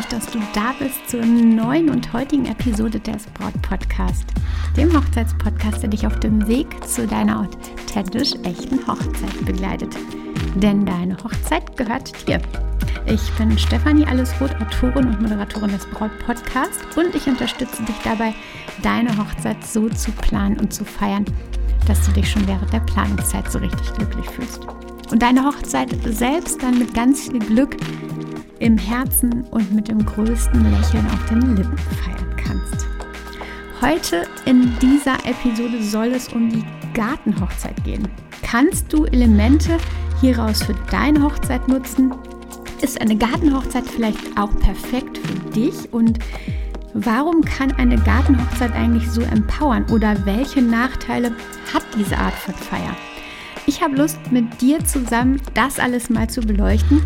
mich, dass du da bist zur neuen und heutigen Episode des Braut Podcast, dem Hochzeitspodcast, der dich auf dem Weg zu deiner authentisch echten Hochzeit begleitet. Denn deine Hochzeit gehört dir. Ich bin Stefanie Allesroth, Autorin und Moderatorin des Braut Podcast und ich unterstütze dich dabei, deine Hochzeit so zu planen und zu feiern, dass du dich schon während der Planungszeit so richtig glücklich fühlst. Und deine Hochzeit selbst dann mit ganz viel Glück im Herzen und mit dem größten Lächeln auf den Lippen feiern kannst. Heute in dieser Episode soll es um die Gartenhochzeit gehen. Kannst du Elemente hieraus für deine Hochzeit nutzen? Ist eine Gartenhochzeit vielleicht auch perfekt für dich? Und warum kann eine Gartenhochzeit eigentlich so empowern? Oder welche Nachteile hat diese Art von Feier? Ich habe Lust, mit dir zusammen das alles mal zu beleuchten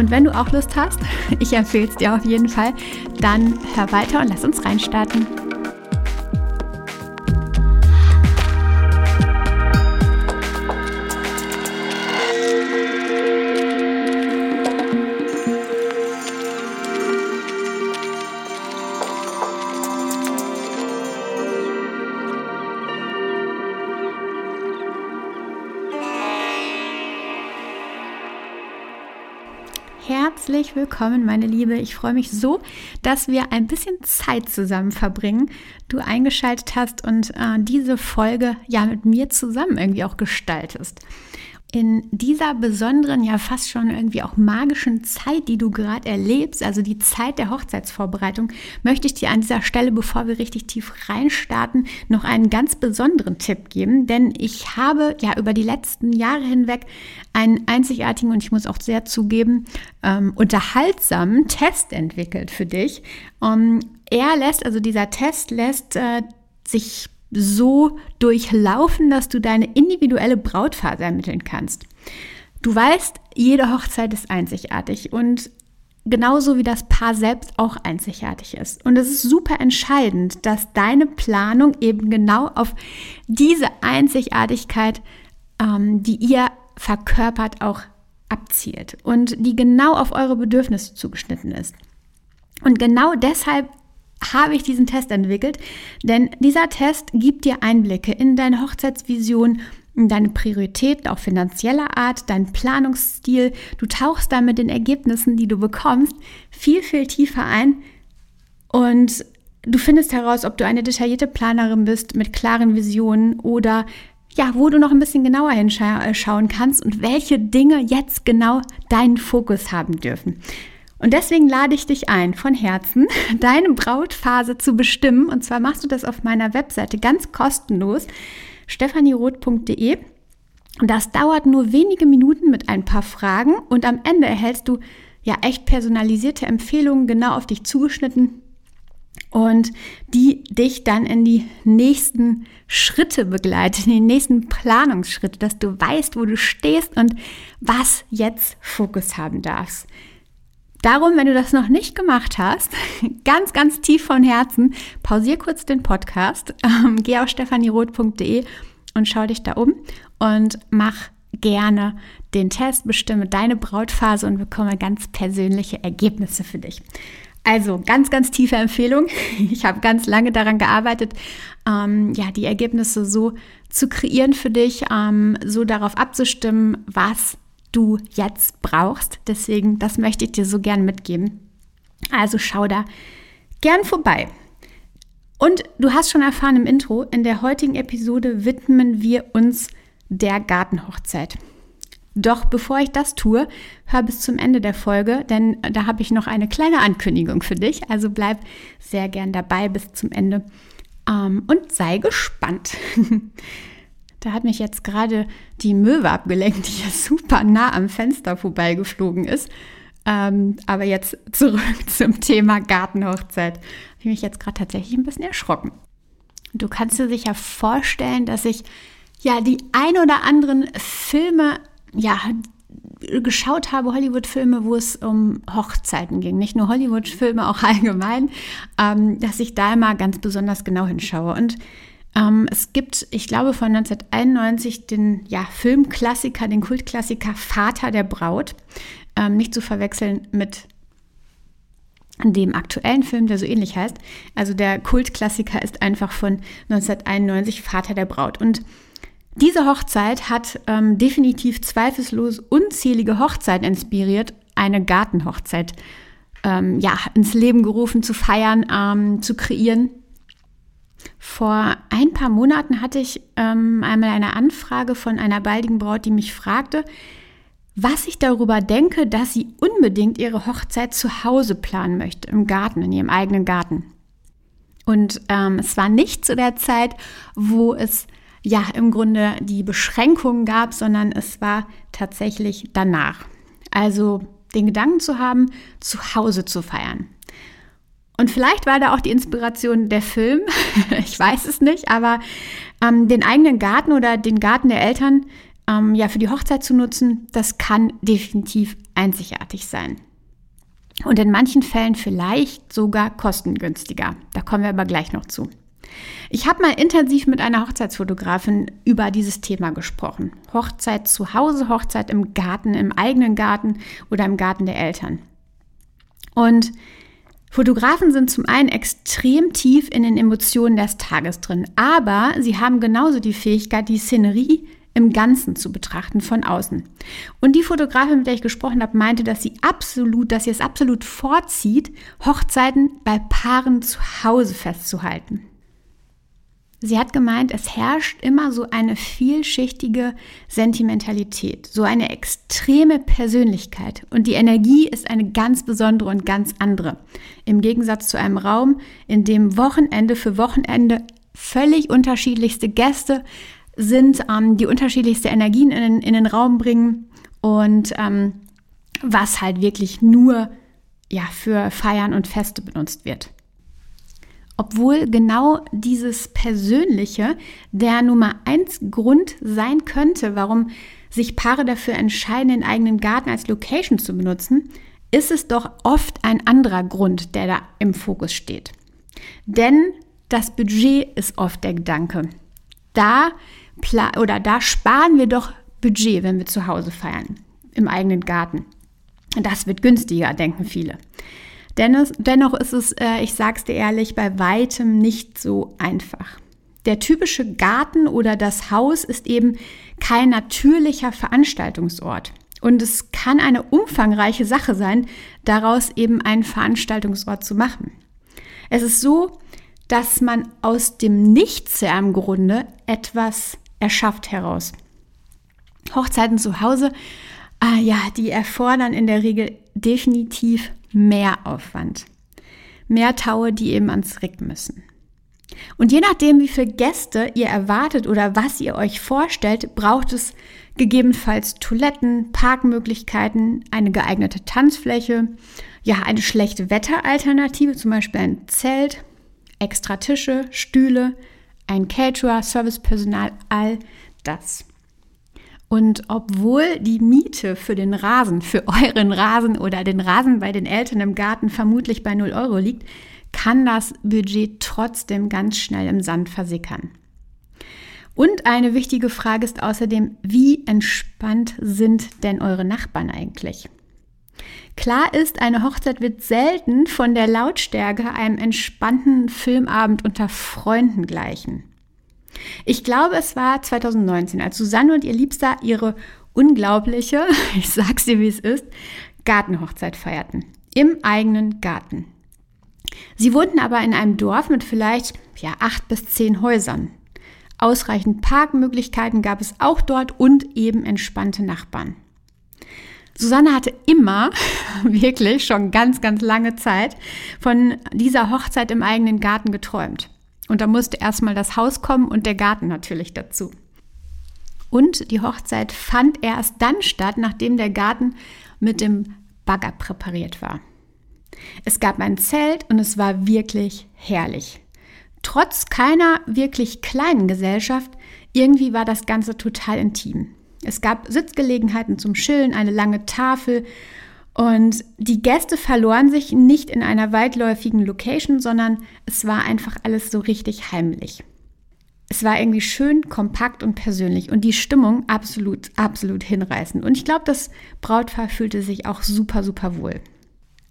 und wenn du auch Lust hast, ich empfehle es dir auf jeden Fall, dann hör weiter und lass uns reinstarten. Herzlich willkommen, meine Liebe. Ich freue mich so, dass wir ein bisschen Zeit zusammen verbringen, du eingeschaltet hast und äh, diese Folge ja mit mir zusammen irgendwie auch gestaltest in dieser besonderen, ja fast schon irgendwie auch magischen Zeit, die du gerade erlebst, also die Zeit der Hochzeitsvorbereitung, möchte ich dir an dieser Stelle, bevor wir richtig tief reinstarten, noch einen ganz besonderen Tipp geben. Denn ich habe ja über die letzten Jahre hinweg einen einzigartigen und ich muss auch sehr zugeben, ähm, unterhaltsamen Test entwickelt für dich. Um, ähm, er lässt, also dieser Test lässt äh, sich so durchlaufen, dass du deine individuelle Brautphase ermitteln kannst. Du weißt, jede Hochzeit ist einzigartig und genauso wie das Paar selbst auch einzigartig ist. Und es ist super entscheidend, dass deine Planung eben genau auf diese Einzigartigkeit, ähm, die ihr verkörpert, auch abzielt und die genau auf eure Bedürfnisse zugeschnitten ist. Und genau deshalb habe ich diesen Test entwickelt, denn dieser Test gibt dir Einblicke in deine Hochzeitsvision, in deine Prioritäten, auch finanzieller Art, deinen Planungsstil. Du tauchst da mit den Ergebnissen, die du bekommst, viel, viel tiefer ein und du findest heraus, ob du eine detaillierte Planerin bist mit klaren Visionen oder ja, wo du noch ein bisschen genauer hinschauen kannst und welche Dinge jetzt genau deinen Fokus haben dürfen. Und deswegen lade ich dich ein, von Herzen deine Brautphase zu bestimmen. Und zwar machst du das auf meiner Webseite ganz kostenlos, stephanieroth.de. Und das dauert nur wenige Minuten mit ein paar Fragen und am Ende erhältst du ja echt personalisierte Empfehlungen genau auf dich zugeschnitten und die dich dann in die nächsten Schritte begleiten, in die nächsten Planungsschritte, dass du weißt, wo du stehst und was jetzt Fokus haben darfst. Darum, wenn du das noch nicht gemacht hast, ganz, ganz tief von Herzen, pausier kurz den Podcast, ähm, geh auf stephanieroth.de und schau dich da um und mach gerne den Test, bestimme deine Brautphase und bekomme ganz persönliche Ergebnisse für dich. Also ganz, ganz tiefe Empfehlung. Ich habe ganz lange daran gearbeitet, ähm, ja, die Ergebnisse so zu kreieren für dich, ähm, so darauf abzustimmen, was du jetzt brauchst. Deswegen, das möchte ich dir so gern mitgeben. Also schau da gern vorbei. Und du hast schon erfahren im Intro, in der heutigen Episode widmen wir uns der Gartenhochzeit. Doch bevor ich das tue, hör bis zum Ende der Folge, denn da habe ich noch eine kleine Ankündigung für dich. Also bleib sehr gern dabei bis zum Ende ähm, und sei gespannt. Da hat mich jetzt gerade die Möwe abgelenkt, die ja super nah am Fenster vorbeigeflogen ist. Ähm, aber jetzt zurück zum Thema Gartenhochzeit. Habe ich mich jetzt gerade tatsächlich ein bisschen erschrocken. Du kannst dir sicher vorstellen, dass ich ja die ein oder anderen Filme ja geschaut habe, Hollywood-Filme, wo es um Hochzeiten ging. Nicht nur Hollywood-Filme, auch allgemein, ähm, dass ich da immer ganz besonders genau hinschaue. Und ähm, es gibt, ich glaube, von 1991 den ja, Filmklassiker, den Kultklassiker Vater der Braut. Ähm, nicht zu verwechseln mit dem aktuellen Film, der so ähnlich heißt. Also der Kultklassiker ist einfach von 1991 Vater der Braut. Und diese Hochzeit hat ähm, definitiv zweifellos unzählige Hochzeiten inspiriert, eine Gartenhochzeit ähm, ja, ins Leben gerufen, zu feiern, ähm, zu kreieren. Vor ein paar Monaten hatte ich ähm, einmal eine Anfrage von einer baldigen Braut, die mich fragte, was ich darüber denke, dass sie unbedingt ihre Hochzeit zu Hause planen möchte, im Garten, in ihrem eigenen Garten. Und ähm, es war nicht zu der Zeit, wo es ja im Grunde die Beschränkungen gab, sondern es war tatsächlich danach. Also den Gedanken zu haben, zu Hause zu feiern. Und vielleicht war da auch die Inspiration der Film, ich weiß es nicht, aber ähm, den eigenen Garten oder den Garten der Eltern ähm, ja für die Hochzeit zu nutzen, das kann definitiv einzigartig sein. Und in manchen Fällen vielleicht sogar kostengünstiger. Da kommen wir aber gleich noch zu. Ich habe mal intensiv mit einer Hochzeitsfotografin über dieses Thema gesprochen. Hochzeit zu Hause, Hochzeit im Garten, im eigenen Garten oder im Garten der Eltern. Und Fotografen sind zum einen extrem tief in den Emotionen des Tages drin, aber sie haben genauso die Fähigkeit, die Szenerie im Ganzen zu betrachten von außen. Und die Fotografin, mit der ich gesprochen habe, meinte, dass sie absolut, dass sie es absolut vorzieht, Hochzeiten bei Paaren zu Hause festzuhalten. Sie hat gemeint, es herrscht immer so eine vielschichtige Sentimentalität, so eine extreme Persönlichkeit und die Energie ist eine ganz besondere und ganz andere. Im Gegensatz zu einem Raum, in dem Wochenende für Wochenende völlig unterschiedlichste Gäste sind, ähm, die unterschiedlichste Energien in, in den Raum bringen und ähm, was halt wirklich nur ja, für Feiern und Feste benutzt wird. Obwohl genau dieses Persönliche der Nummer eins Grund sein könnte, warum sich Paare dafür entscheiden, den eigenen Garten als Location zu benutzen, ist es doch oft ein anderer Grund, der da im Fokus steht. Denn das Budget ist oft der Gedanke. Da oder da sparen wir doch Budget, wenn wir zu Hause feiern, im eigenen Garten. Das wird günstiger, denken viele. Dennoch, dennoch ist es, äh, ich sag's dir ehrlich, bei weitem nicht so einfach. Der typische Garten oder das Haus ist eben kein natürlicher Veranstaltungsort. Und es kann eine umfangreiche Sache sein, daraus eben einen Veranstaltungsort zu machen. Es ist so, dass man aus dem Nichts ja im Grunde etwas erschafft heraus. Hochzeiten zu Hause, ah ja, die erfordern in der Regel definitiv mehr Aufwand. Mehr Taue, die eben ans Rick müssen. Und je nachdem, wie viele Gäste ihr erwartet oder was ihr euch vorstellt, braucht es gegebenenfalls Toiletten, Parkmöglichkeiten, eine geeignete Tanzfläche, ja, eine schlechte Wetteralternative, zum Beispiel ein Zelt, extra Tische, Stühle, ein Caterer, Servicepersonal, all das. Und obwohl die Miete für den Rasen, für euren Rasen oder den Rasen bei den Eltern im Garten vermutlich bei 0 Euro liegt, kann das Budget trotzdem ganz schnell im Sand versickern. Und eine wichtige Frage ist außerdem, wie entspannt sind denn eure Nachbarn eigentlich? Klar ist, eine Hochzeit wird selten von der Lautstärke einem entspannten Filmabend unter Freunden gleichen. Ich glaube, es war 2019, als Susanne und ihr Liebster ihre unglaubliche, ich sag's dir wie es ist, Gartenhochzeit feierten. Im eigenen Garten. Sie wohnten aber in einem Dorf mit vielleicht ja, acht bis zehn Häusern. Ausreichend Parkmöglichkeiten gab es auch dort und eben entspannte Nachbarn. Susanne hatte immer, wirklich schon ganz, ganz lange Zeit, von dieser Hochzeit im eigenen Garten geträumt. Und da musste erstmal das Haus kommen und der Garten natürlich dazu. Und die Hochzeit fand erst dann statt, nachdem der Garten mit dem Bagger präpariert war. Es gab ein Zelt und es war wirklich herrlich. Trotz keiner wirklich kleinen Gesellschaft, irgendwie war das Ganze total intim. Es gab Sitzgelegenheiten zum Chillen, eine lange Tafel und die Gäste verloren sich nicht in einer weitläufigen Location, sondern es war einfach alles so richtig heimlich. Es war irgendwie schön, kompakt und persönlich und die Stimmung absolut, absolut hinreißend. Und ich glaube, das Brautpaar fühlte sich auch super, super wohl.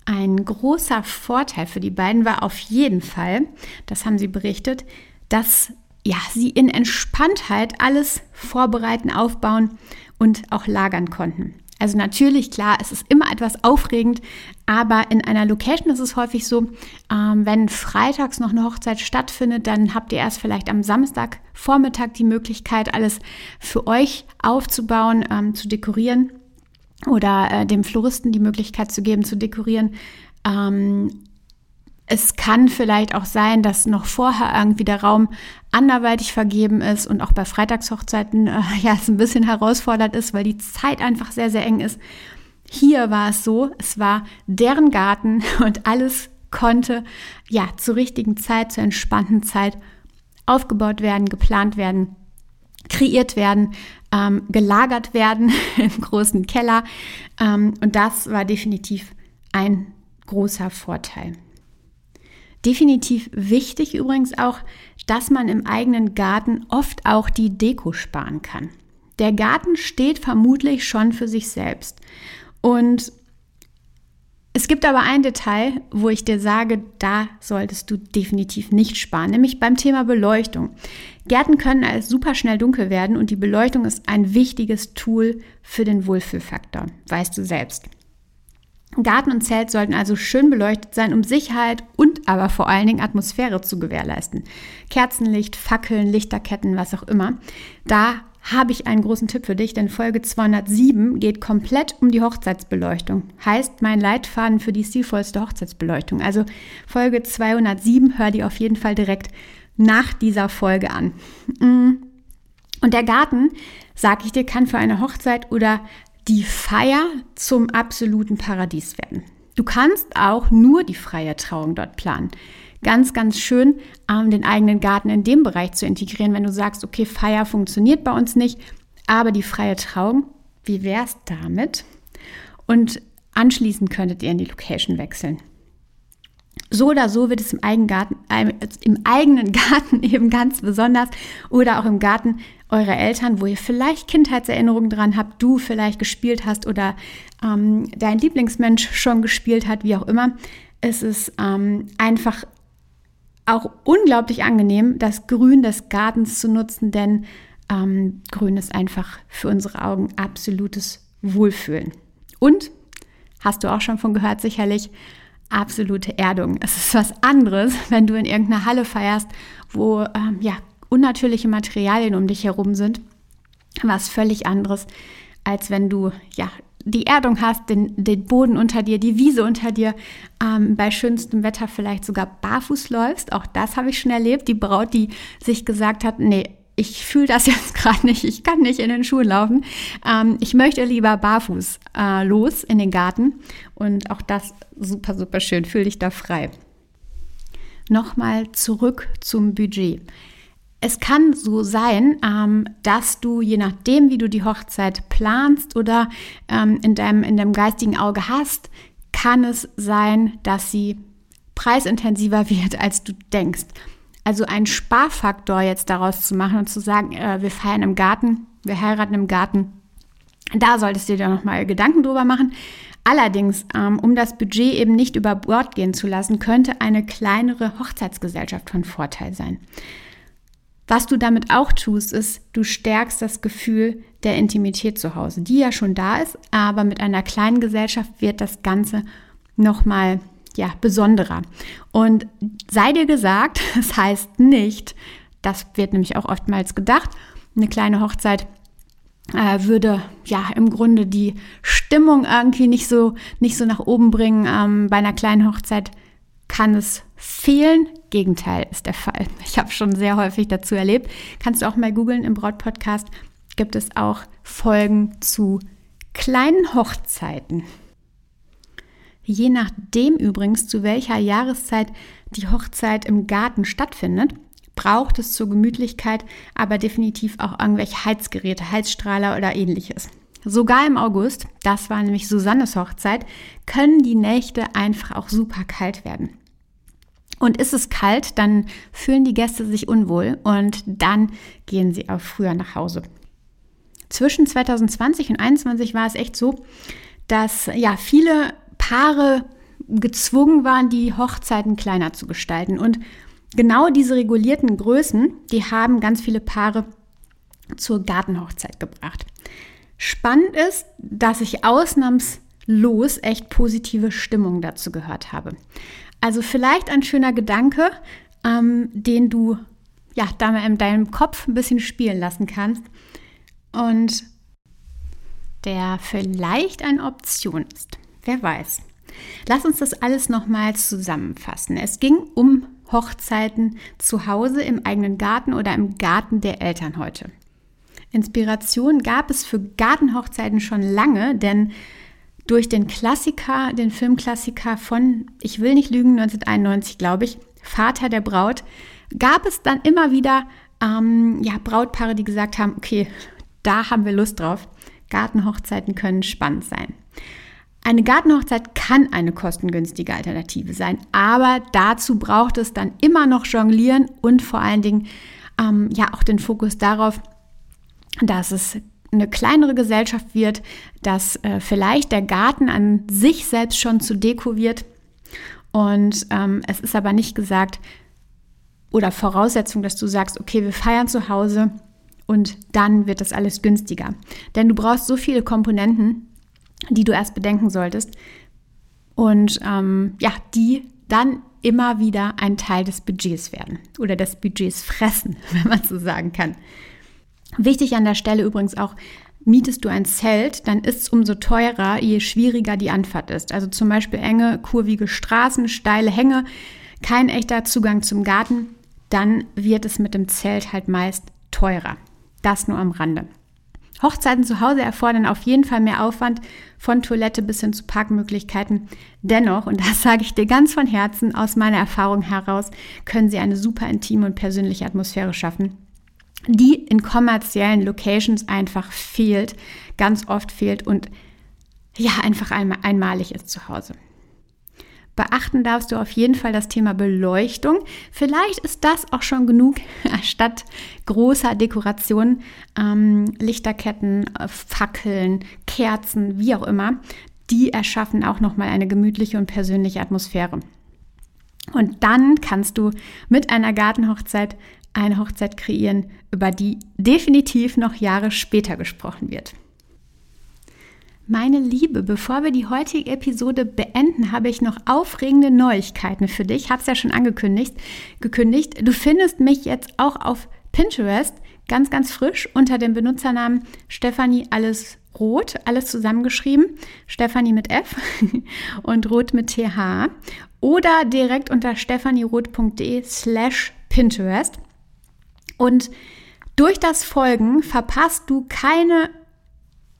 Ein großer Vorteil für die beiden war auf jeden Fall, das haben sie berichtet, dass ja, sie in Entspanntheit alles vorbereiten, aufbauen und auch lagern konnten. Also natürlich, klar, es ist immer etwas aufregend, aber in einer Location ist es häufig so, ähm, wenn freitags noch eine Hochzeit stattfindet, dann habt ihr erst vielleicht am Samstagvormittag die Möglichkeit, alles für euch aufzubauen, ähm, zu dekorieren oder äh, dem Floristen die Möglichkeit zu geben, zu dekorieren. Ähm, es kann vielleicht auch sein, dass noch vorher irgendwie der Raum anderweitig vergeben ist und auch bei Freitagshochzeiten äh, ja es ein bisschen herausfordernd ist, weil die Zeit einfach sehr, sehr eng ist. Hier war es so, es war deren Garten und alles konnte ja zur richtigen Zeit, zur entspannten Zeit aufgebaut werden, geplant werden, kreiert werden, ähm, gelagert werden im großen Keller. Ähm, und das war definitiv ein großer Vorteil. Definitiv wichtig übrigens auch, dass man im eigenen Garten oft auch die Deko sparen kann. Der Garten steht vermutlich schon für sich selbst. Und es gibt aber ein Detail, wo ich dir sage, da solltest du definitiv nicht sparen, nämlich beim Thema Beleuchtung. Gärten können als super schnell dunkel werden und die Beleuchtung ist ein wichtiges Tool für den Wohlfühlfaktor, weißt du selbst. Garten und Zelt sollten also schön beleuchtet sein, um Sicherheit und aber vor allen Dingen Atmosphäre zu gewährleisten. Kerzenlicht, Fackeln, Lichterketten, was auch immer. Da habe ich einen großen Tipp für dich, denn Folge 207 geht komplett um die Hochzeitsbeleuchtung. Heißt mein Leitfaden für die stilvollste Hochzeitsbeleuchtung. Also Folge 207 hör die auf jeden Fall direkt nach dieser Folge an. Mm. Und der Garten, sag ich dir, kann für eine Hochzeit oder die Feier zum absoluten Paradies werden. Du kannst auch nur die freie Trauung dort planen. Ganz, ganz schön, ähm, den eigenen Garten in dem Bereich zu integrieren, wenn du sagst, okay, Feier funktioniert bei uns nicht, aber die freie Trauung, wie wäre es damit? Und anschließend könntet ihr in die Location wechseln. So oder so wird es im eigenen, Garten, äh, im eigenen Garten eben ganz besonders oder auch im Garten eurer Eltern, wo ihr vielleicht Kindheitserinnerungen dran habt, du vielleicht gespielt hast oder ähm, dein Lieblingsmensch schon gespielt hat, wie auch immer. Es ist ähm, einfach auch unglaublich angenehm, das Grün des Gartens zu nutzen, denn ähm, Grün ist einfach für unsere Augen absolutes Wohlfühlen. Und, hast du auch schon von gehört sicherlich, absolute Erdung. Es ist was anderes, wenn du in irgendeiner Halle feierst, wo ähm, ja, unnatürliche Materialien um dich herum sind. Was völlig anderes, als wenn du ja die Erdung hast, den, den Boden unter dir, die Wiese unter dir, ähm, bei schönstem Wetter vielleicht sogar barfuß läufst. Auch das habe ich schon erlebt. Die Braut, die sich gesagt hat, nee, ich fühle das jetzt gerade nicht, ich kann nicht in den Schuhen laufen. Ähm, ich möchte lieber barfuß äh, los in den Garten. Und auch das super, super schön. Fühl dich da frei. Nochmal zurück zum Budget. Es kann so sein, ähm, dass du, je nachdem, wie du die Hochzeit planst oder ähm, in, deinem, in deinem geistigen Auge hast, kann es sein, dass sie preisintensiver wird, als du denkst. Also einen Sparfaktor jetzt daraus zu machen und zu sagen, äh, wir feiern im Garten, wir heiraten im Garten, da solltest du dir nochmal Gedanken drüber machen. Allerdings, ähm, um das Budget eben nicht über Bord gehen zu lassen, könnte eine kleinere Hochzeitsgesellschaft von Vorteil sein. Was du damit auch tust, ist, du stärkst das Gefühl der Intimität zu Hause, die ja schon da ist, aber mit einer kleinen Gesellschaft wird das Ganze nochmal ja, besonderer. Und sei dir gesagt, das heißt nicht, das wird nämlich auch oftmals gedacht, eine kleine Hochzeit äh, würde ja im Grunde die Stimmung irgendwie nicht so, nicht so nach oben bringen. Ähm, bei einer kleinen Hochzeit kann es fehlen. Gegenteil ist der Fall. Ich habe schon sehr häufig dazu erlebt. Kannst du auch mal googeln im Braut-Podcast. Gibt es auch Folgen zu kleinen Hochzeiten. Je nachdem übrigens, zu welcher Jahreszeit die Hochzeit im Garten stattfindet, braucht es zur Gemütlichkeit aber definitiv auch irgendwelche Heizgeräte, Heizstrahler oder ähnliches. Sogar im August, das war nämlich Susannes Hochzeit, können die Nächte einfach auch super kalt werden. Und ist es kalt, dann fühlen die Gäste sich unwohl und dann gehen sie auch früher nach Hause. Zwischen 2020 und 2021 war es echt so, dass ja viele Paare gezwungen waren, die Hochzeiten kleiner zu gestalten. Und genau diese regulierten Größen, die haben ganz viele Paare zur Gartenhochzeit gebracht. Spannend ist, dass ich ausnahmslos echt positive Stimmung dazu gehört habe. Also vielleicht ein schöner Gedanke, ähm, den du ja da mal in deinem Kopf ein bisschen spielen lassen kannst und der vielleicht eine Option ist. Wer weiß. Lass uns das alles nochmal zusammenfassen. Es ging um Hochzeiten zu Hause im eigenen Garten oder im Garten der Eltern heute. Inspiration gab es für Gartenhochzeiten schon lange, denn durch den Klassiker, den Filmklassiker von, ich will nicht lügen, 1991, glaube ich, Vater der Braut, gab es dann immer wieder ähm, ja, Brautpaare, die gesagt haben, okay, da haben wir Lust drauf. Gartenhochzeiten können spannend sein. Eine Gartenhochzeit kann eine kostengünstige Alternative sein, aber dazu braucht es dann immer noch Jonglieren und vor allen Dingen ähm, ja auch den Fokus darauf, dass es eine kleinere Gesellschaft wird, dass äh, vielleicht der Garten an sich selbst schon zu Deko wird. Und ähm, es ist aber nicht gesagt oder Voraussetzung, dass du sagst, okay, wir feiern zu Hause und dann wird das alles günstiger. Denn du brauchst so viele Komponenten, die du erst bedenken solltest und ähm, ja, die dann immer wieder ein Teil des Budgets werden oder des Budgets fressen, wenn man so sagen kann. Wichtig an der Stelle übrigens auch, mietest du ein Zelt, dann ist es umso teurer, je schwieriger die Anfahrt ist. Also zum Beispiel enge, kurvige Straßen, steile Hänge, kein echter Zugang zum Garten, dann wird es mit dem Zelt halt meist teurer. Das nur am Rande. Hochzeiten zu Hause erfordern auf jeden Fall mehr Aufwand, von Toilette bis hin zu Parkmöglichkeiten. Dennoch, und das sage ich dir ganz von Herzen aus meiner Erfahrung heraus, können sie eine super intime und persönliche Atmosphäre schaffen die in kommerziellen Locations einfach fehlt, ganz oft fehlt und ja, einfach einmalig ist zu Hause. Beachten darfst du auf jeden Fall das Thema Beleuchtung. Vielleicht ist das auch schon genug, statt großer Dekorationen, ähm, Lichterketten, äh, Fackeln, Kerzen, wie auch immer. Die erschaffen auch nochmal eine gemütliche und persönliche Atmosphäre. Und dann kannst du mit einer Gartenhochzeit eine Hochzeit kreieren, über die definitiv noch Jahre später gesprochen wird. Meine Liebe, bevor wir die heutige Episode beenden, habe ich noch aufregende Neuigkeiten für dich. Ich habe es ja schon angekündigt. Gekündigt. Du findest mich jetzt auch auf Pinterest ganz, ganz frisch unter dem Benutzernamen Stefanie Alles Rot, alles zusammengeschrieben. Stefanie mit F und Rot mit TH. Oder direkt unter stefanieroth.de slash Pinterest. Und durch das Folgen verpasst du keine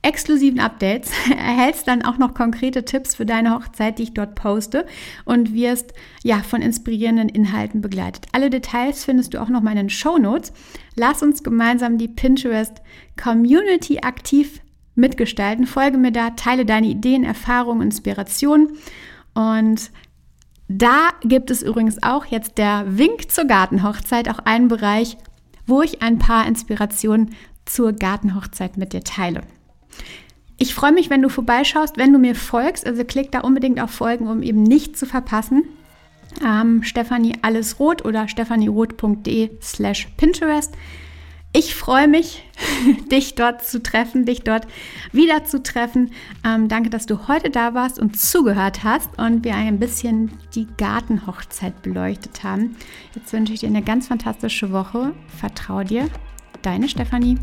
exklusiven Updates, erhältst dann auch noch konkrete Tipps für deine Hochzeit, die ich dort poste und wirst ja von inspirierenden Inhalten begleitet. Alle Details findest du auch noch mal in den Show Notes. Lass uns gemeinsam die Pinterest Community aktiv mitgestalten. Folge mir da, teile deine Ideen, Erfahrungen, Inspirationen und da gibt es übrigens auch jetzt der Wink zur Gartenhochzeit, auch einen Bereich, wo ich ein paar Inspirationen zur Gartenhochzeit mit dir teile. Ich freue mich, wenn du vorbeischaust, wenn du mir folgst. Also klick da unbedingt auf Folgen, um eben nicht zu verpassen. Ähm, Stefanie alles rot oder stefanieroth.de slash Pinterest. Ich freue mich, dich dort zu treffen, dich dort wieder zu treffen. Ähm, danke, dass du heute da warst und zugehört hast und wir ein bisschen die Gartenhochzeit beleuchtet haben. Jetzt wünsche ich dir eine ganz fantastische Woche. Vertrau dir, deine Stefanie.